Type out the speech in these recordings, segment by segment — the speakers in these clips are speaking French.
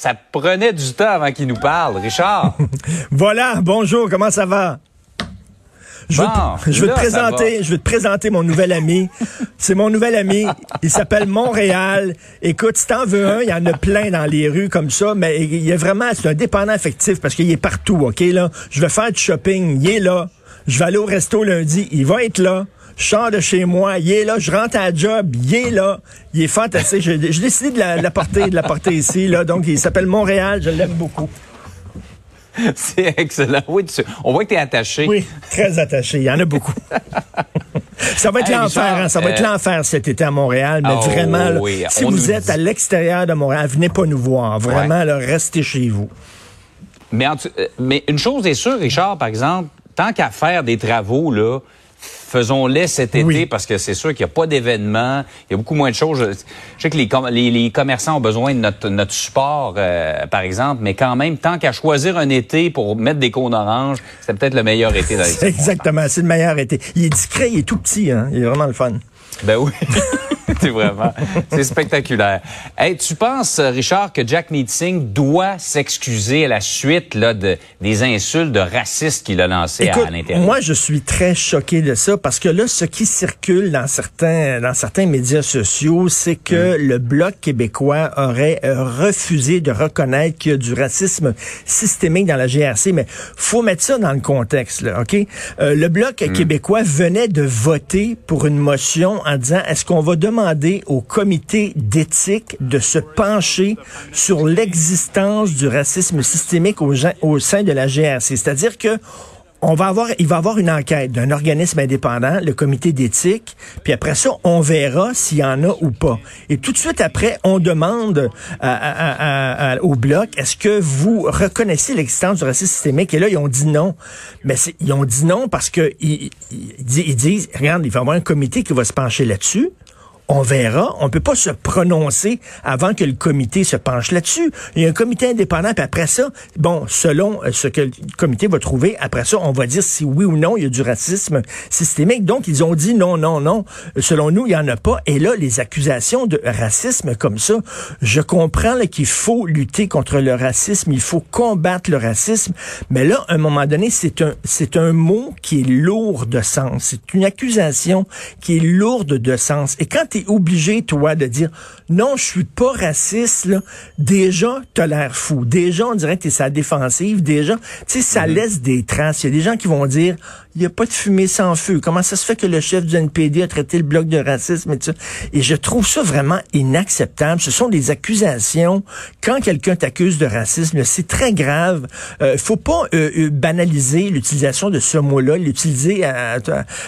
Ça prenait du temps avant qu'il nous parle, Richard. voilà, bonjour, comment ça va? Je, veux, je veux te présenter, je veux te présenter mon nouvel ami. C'est mon nouvel ami. Il s'appelle Montréal. Écoute, si t'en veux un, il y en a plein dans les rues comme ça, mais il est vraiment, c'est un dépendant affectif parce qu'il est partout, OK, là. Je vais faire du shopping, il est là. Je vais aller au resto lundi, il va être là. Je sors de chez moi, il est là, je rentre à la job, il est là, il est fantastique. J'ai décidé de l'apporter, de l'apporter ici, là. Donc, il s'appelle Montréal, je l'aime beaucoup. C'est excellent. Oui, on voit que tu es attaché. Oui, très attaché. Il y en a beaucoup. ça va être l'enfer, hein? ça va être euh, l'enfer cet été à Montréal, mais oh, vraiment, si vous êtes à l'extérieur de Montréal, venez pas nous voir. Vraiment, restez chez vous. Mais, euh, mais une chose est sûre, Richard, par exemple, tant qu'à faire des travaux, là, faisons-les cet été parce que c'est sûr qu'il n'y a pas d'événements, il y a beaucoup moins de choses. Je, sais que les, les, commerçants ont besoin de notre, notre support, euh, par exemple, mais quand même, tant qu'à choisir un été pour mettre des cônes oranges, c'est peut-être le meilleur été dans Exactement, c'est le meilleur été. Il est discret, il est tout petit, hein? il est vraiment le fun. Ben oui. c'est vraiment, c'est spectaculaire. Hey, tu penses, Richard, que Jack Meeting doit s'excuser à la suite là, de, des insultes de racistes qu'il a lancées à, l'intérieur? Moi, je suis très choqué de ça parce que là, ce qui circule dans certains, dans certains médias sociaux, c'est que mm. le Bloc québécois aurait euh, refusé de reconnaître qu'il y a du racisme systémique dans la GRC. Mais faut mettre ça dans le contexte, là, OK? Euh, le Bloc mm. québécois venait de voter pour une motion en disant, est-ce qu'on va demander au comité d'éthique de se pencher sur l'existence du racisme systémique au, sein de la GRC. C'est-à-dire que on va avoir, il va avoir une enquête d'un organisme indépendant, le comité d'éthique, puis après ça, on verra s'il y en a ou pas. Et tout de suite après, on demande au bloc, est-ce que vous reconnaissez l'existence du racisme systémique? Et là, ils ont dit non. Mais ils ont dit non parce que ils, ils disent, regarde, il va y avoir un comité qui va se pencher là-dessus on verra. On peut pas se prononcer avant que le comité se penche là-dessus. Il y a un comité indépendant, puis après ça, bon, selon euh, ce que le comité va trouver, après ça, on va dire si oui ou non il y a du racisme systémique. Donc, ils ont dit non, non, non. Selon nous, il y en a pas. Et là, les accusations de racisme comme ça, je comprends qu'il faut lutter contre le racisme, il faut combattre le racisme, mais là, à un moment donné, c'est un, c'est un mot qui est lourd de sens. C'est une accusation qui est lourde de sens. Et quand obligé, toi, de dire non, je suis pas raciste, là. déjà, t'as l'air fou. Déjà, on dirait que t'es sa défensive. Déjà, tu sais, ça mhm. laisse des traces. Il y a des gens qui vont dire il n'y a pas de fumée sans feu. Comment ça se fait que le chef du NPD a traité le bloc de racisme et tout ça? Et je trouve ça vraiment inacceptable. Ce sont des accusations. Quand quelqu'un t'accuse de racisme, c'est très grave. Euh, faut pas euh, euh, banaliser l'utilisation de ce mot-là, l'utiliser à,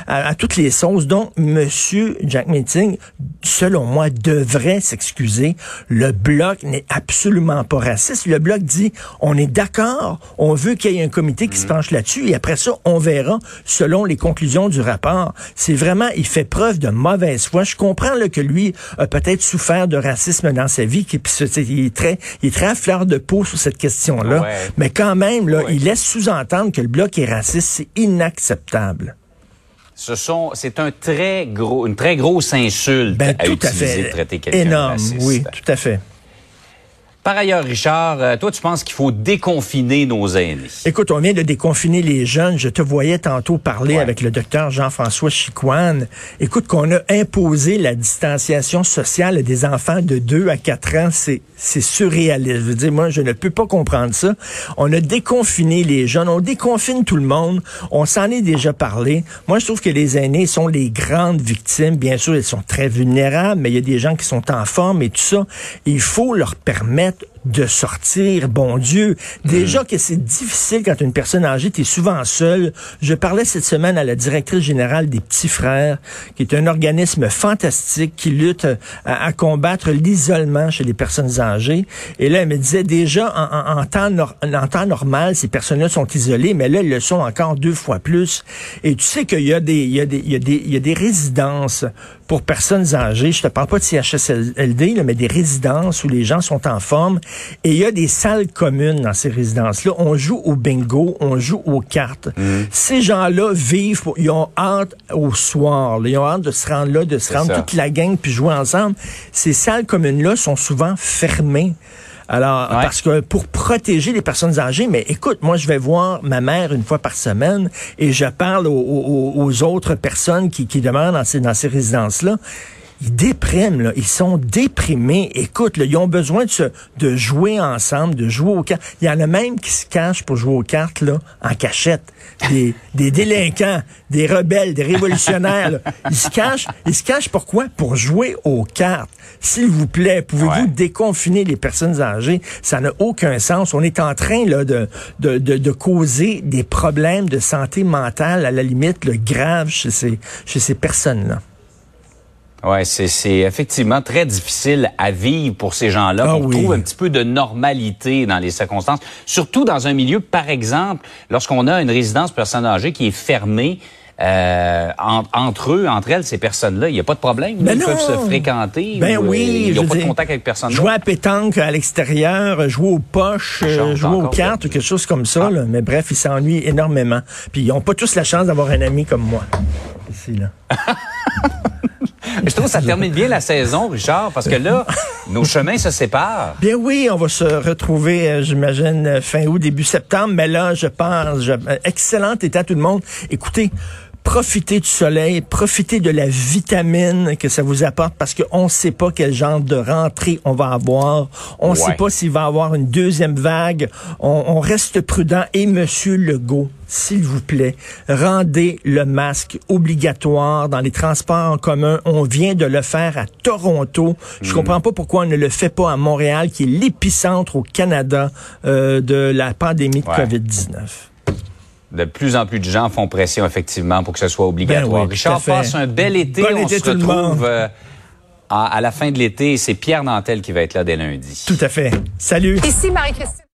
à, toutes les sauces. Donc, Monsieur Jack Meeting, selon moi, devrait s'excuser. Le bloc n'est absolument pas raciste. Le bloc dit, on est d'accord, on veut qu'il y ait un comité qui se penche là-dessus et après ça, on verra selon les conclusions du rapport. C'est vraiment, il fait preuve de mauvaise foi. Je comprends là, que lui a peut-être souffert de racisme dans sa vie, qui il est très, il est très à fleur de peau sur cette question-là. Mais quand même, là, il laisse sous-entendre que le bloc est raciste. C'est inacceptable. Ce sont, c'est un très gros, une très grosse insulte ben, à tout utiliser à fait. traiter quelqu'un Énorme, oui, tout à fait. Par ailleurs, Richard, euh, toi, tu penses qu'il faut déconfiner nos aînés? Écoute, on vient de déconfiner les jeunes. Je te voyais tantôt parler avec le docteur Jean-François Chicoine. Écoute, qu'on a imposé la distanciation sociale des enfants de 2 à 4 ans, c'est, c'est surréaliste. Je veux dire, moi, je ne peux pas comprendre ça. On a déconfiné les jeunes. On déconfine tout le monde. On s'en est déjà parlé. Moi, je trouve que les aînés sont les grandes victimes. Bien sûr, ils sont très vulnérables, mais il y a des gens qui sont en forme et tout ça. Il faut leur permettre that de sortir, bon Dieu. Déjà mm. que c'est difficile quand une personne âgée, tu es souvent seul. Je parlais cette semaine à la directrice générale des Petits Frères, qui est un organisme fantastique qui lutte à, combattre l'isolement chez les personnes âgées. Et là, elle me disait déjà, en, en, temps, en temps normal, ces personnes-là sont isolées, mais là, elles le sont encore deux fois plus. Et tu sais qu'il y a des, il y a des, il y a des, il y a des résidences pour personnes âgées. Je te parle pas de CHSLD, mais des résidences où les gens sont en forme. Et il y a des salles communes dans ces résidences-là. On joue au bingo, on joue aux cartes. Mmh. Ces gens-là vivent, ils ont hâte au soir. Ils ont hâte de se rendre là, de se rendre toute la gang puis jouer ensemble. Ces salles communes-là sont souvent fermées. Alors, parce que pour protéger les personnes âgées, mais écoute, moi, je vais voir ma mère une fois par semaine et je parle aux, autres personnes qui, qui dans ces, dans ces résidences-là ils dépriment, là. ils sont déprimés. Écoute, là, ils ont besoin de, se, de jouer ensemble, de jouer aux cartes. Il y en a même qui se cachent pour jouer aux cartes là, en cachette. Des, des délinquants, des rebelles, des révolutionnaires. Ils se cachent. Ils se cachent pourquoi? Pour jouer aux cartes. S'il vous plaît, pouvez-vous déconfiner les personnes âgées? Ça n'a aucun sens. On est en train là, de, de, de, de causer des problèmes de santé mentale, à la limite, le grave chez ces, chez ces personnes-là. Ouais, c'est effectivement très difficile à vivre pour ces gens-là. Ah on trouve un petit peu de normalité dans les circonstances, surtout dans un milieu, par exemple, lorsqu'on a une résidence personne âgée qui est fermée. Euh, entre eux, entre elles, ces personnes-là, il n'y a pas de problème. Ben ils peuvent se fréquenter. Ben oui. Ils n'ont pas de contact avec personne. Jouer à pétanque à l'extérieur, jouer aux poches, euh, jouer aux cartes, ou quelque chose comme ça. Ah. Mais bref, ils s'ennuient énormément. Puis ils n'ont pas tous la chance d'avoir un ami comme moi. Ici, là. Je trouve que ça termine bien la saison, Richard, parce que là, nos chemins se séparent. Bien oui, on va se retrouver, euh, j'imagine, fin août, début septembre, mais là, je pense, je, euh, excellent été à tout le monde. Écoutez, profitez du soleil, profitez de la vitamine que ça vous apporte parce qu'on ne sait pas quel genre de rentrée on va avoir. On ne sait pas s'il va y avoir une deuxième vague. On, on reste prudent. Et Monsieur Legault, s'il vous plaît, rendez le masque obligatoire dans les transports en commun. On vient de le faire à Toronto. Je mm. comprends pas pourquoi on ne le fait pas à Montréal, qui est l'épicentre au Canada euh, de la pandémie de COVID-19 de plus en plus de gens font pression effectivement pour que ce soit obligatoire. Ben Richard, passe un bel été. on se retrouve euh, à, la fin de l'été. C'est Pierre Nantel qui va être là dès lundi. Tout à fait. Salut. Ici Marie-Christine.